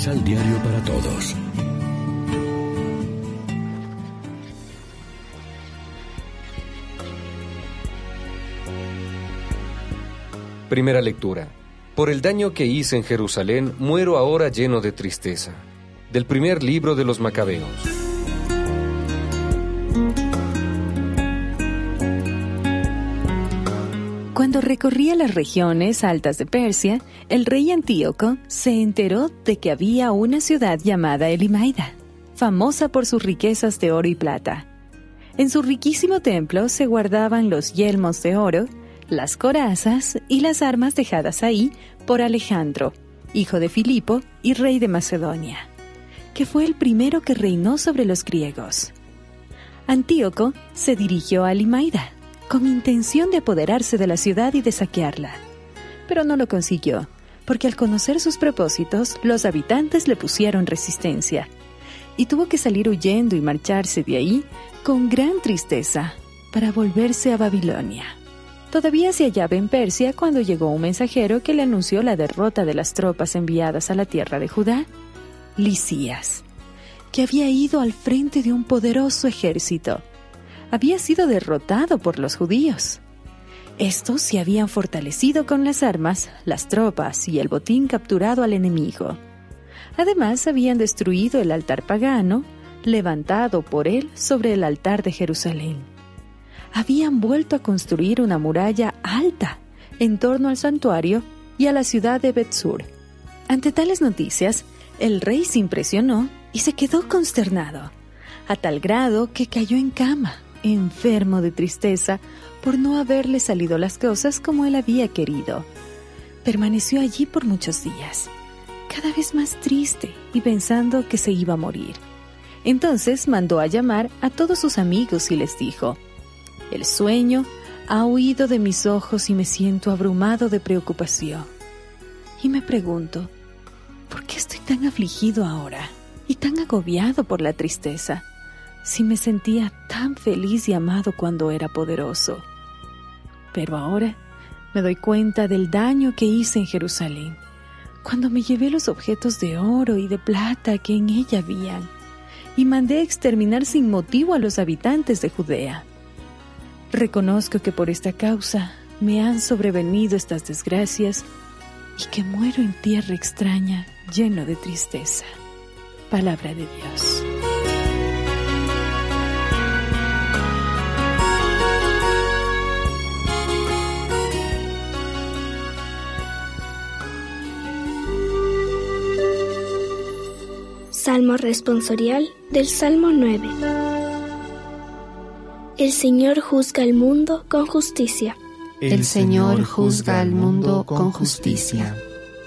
Misal Diario para Todos. Primera lectura. Por el daño que hice en Jerusalén, muero ahora lleno de tristeza. Del primer libro de los Macabeos. Cuando recorría las regiones altas de Persia, el rey Antíoco se enteró de que había una ciudad llamada Elimaida, famosa por sus riquezas de oro y plata. En su riquísimo templo se guardaban los yelmos de oro, las corazas y las armas dejadas ahí por Alejandro, hijo de Filipo y rey de Macedonia, que fue el primero que reinó sobre los griegos. Antíoco se dirigió a Elimaida con intención de apoderarse de la ciudad y de saquearla. Pero no lo consiguió, porque al conocer sus propósitos, los habitantes le pusieron resistencia, y tuvo que salir huyendo y marcharse de ahí con gran tristeza para volverse a Babilonia. Todavía se hallaba en Persia cuando llegó un mensajero que le anunció la derrota de las tropas enviadas a la tierra de Judá, Lisías, que había ido al frente de un poderoso ejército había sido derrotado por los judíos. Estos se habían fortalecido con las armas, las tropas y el botín capturado al enemigo. Además, habían destruido el altar pagano, levantado por él sobre el altar de Jerusalén. Habían vuelto a construir una muralla alta en torno al santuario y a la ciudad de Betsur. Ante tales noticias, el rey se impresionó y se quedó consternado, a tal grado que cayó en cama enfermo de tristeza por no haberle salido las cosas como él había querido. Permaneció allí por muchos días, cada vez más triste y pensando que se iba a morir. Entonces mandó a llamar a todos sus amigos y les dijo, El sueño ha huido de mis ojos y me siento abrumado de preocupación. Y me pregunto, ¿por qué estoy tan afligido ahora y tan agobiado por la tristeza? Si me sentía tan feliz y amado cuando era poderoso. Pero ahora me doy cuenta del daño que hice en Jerusalén, cuando me llevé los objetos de oro y de plata que en ella habían, y mandé exterminar sin motivo a los habitantes de Judea. Reconozco que por esta causa me han sobrevenido estas desgracias y que muero en tierra extraña lleno de tristeza. Palabra de Dios. Salmo responsorial del Salmo 9. El Señor juzga al mundo con justicia. El Señor juzga al mundo con justicia.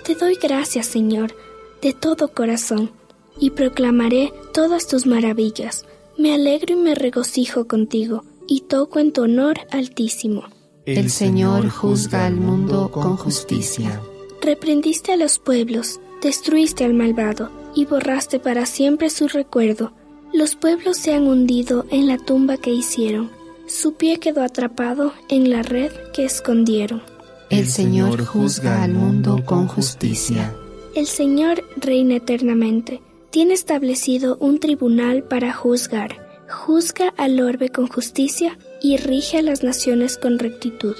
Te doy gracias, Señor, de todo corazón, y proclamaré todas tus maravillas. Me alegro y me regocijo contigo, y toco en tu honor altísimo. El Señor juzga al mundo con justicia. Reprendiste a los pueblos, destruiste al malvado y borraste para siempre su recuerdo. Los pueblos se han hundido en la tumba que hicieron. Su pie quedó atrapado en la red que escondieron. El Señor juzga al mundo con justicia. El Señor reina eternamente. Tiene establecido un tribunal para juzgar. Juzga al orbe con justicia y rige a las naciones con rectitud.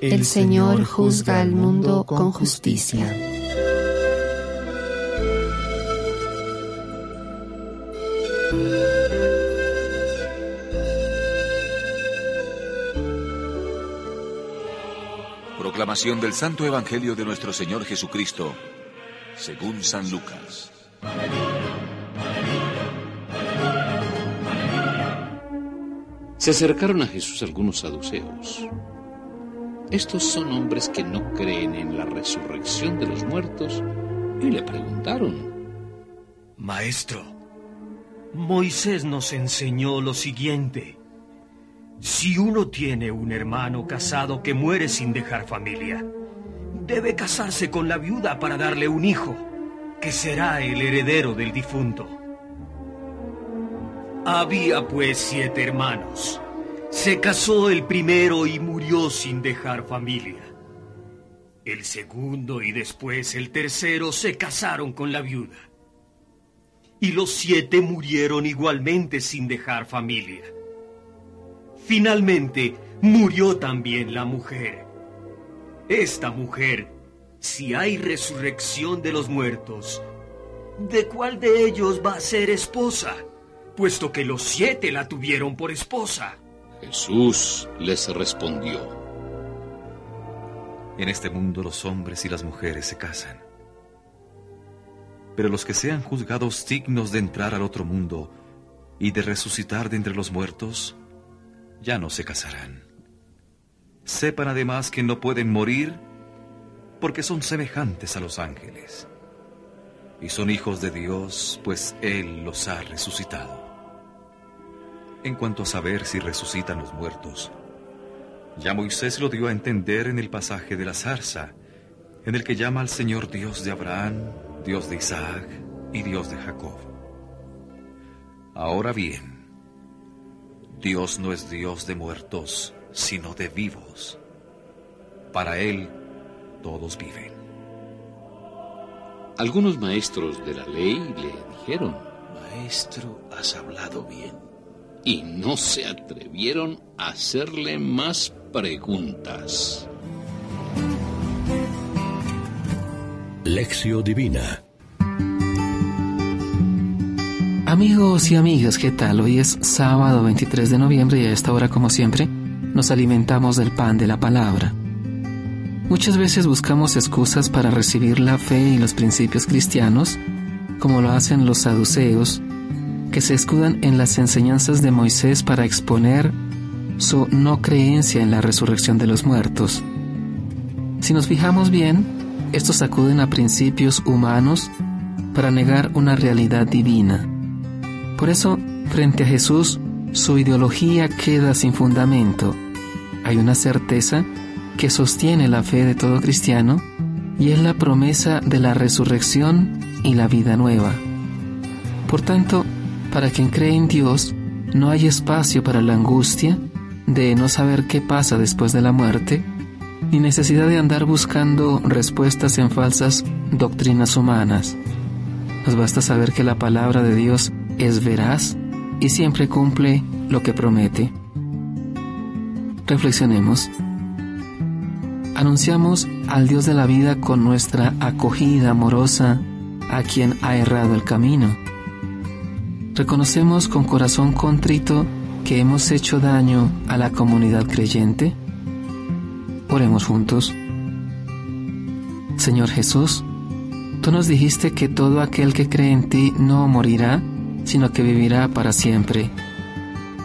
El Señor juzga al mundo con justicia. Proclamación del Santo Evangelio de nuestro Señor Jesucristo, según San Lucas. Se acercaron a Jesús algunos saduceos. Estos son hombres que no creen en la resurrección de los muertos y le preguntaron, Maestro, Moisés nos enseñó lo siguiente. Si uno tiene un hermano casado que muere sin dejar familia, debe casarse con la viuda para darle un hijo, que será el heredero del difunto. Había pues siete hermanos. Se casó el primero y murió sin dejar familia. El segundo y después el tercero se casaron con la viuda. Y los siete murieron igualmente sin dejar familia. Finalmente murió también la mujer. Esta mujer, si hay resurrección de los muertos, ¿de cuál de ellos va a ser esposa? Puesto que los siete la tuvieron por esposa. Jesús les respondió. En este mundo los hombres y las mujeres se casan. Pero los que sean juzgados dignos de entrar al otro mundo y de resucitar de entre los muertos, ya no se casarán. Sepan además que no pueden morir porque son semejantes a los ángeles. Y son hijos de Dios, pues Él los ha resucitado. En cuanto a saber si resucitan los muertos, ya Moisés lo dio a entender en el pasaje de la zarza, en el que llama al Señor Dios de Abraham, Dios de Isaac y Dios de Jacob. Ahora bien, Dios no es Dios de muertos, sino de vivos. Para Él todos viven. Algunos maestros de la ley le dijeron, Maestro, has hablado bien. Y no se atrevieron a hacerle más preguntas. Lección Divina Amigos y amigas, ¿qué tal? Hoy es sábado 23 de noviembre y a esta hora, como siempre, nos alimentamos del pan de la palabra. Muchas veces buscamos excusas para recibir la fe y los principios cristianos, como lo hacen los saduceos, que se escudan en las enseñanzas de Moisés para exponer su no creencia en la resurrección de los muertos. Si nos fijamos bien, estos acuden a principios humanos para negar una realidad divina. Por eso, frente a Jesús, su ideología queda sin fundamento. Hay una certeza que sostiene la fe de todo cristiano y es la promesa de la resurrección y la vida nueva. Por tanto, para quien cree en Dios, no hay espacio para la angustia de no saber qué pasa después de la muerte, ni necesidad de andar buscando respuestas en falsas doctrinas humanas. Nos basta saber que la palabra de Dios es veraz y siempre cumple lo que promete. Reflexionemos. Anunciamos al Dios de la vida con nuestra acogida amorosa a quien ha errado el camino. Reconocemos con corazón contrito que hemos hecho daño a la comunidad creyente. Juntos. Señor Jesús, tú nos dijiste que todo aquel que cree en ti no morirá, sino que vivirá para siempre.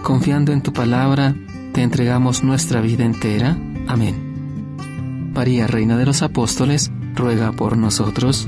Confiando en tu palabra, te entregamos nuestra vida entera. Amén. María, Reina de los Apóstoles, ruega por nosotros.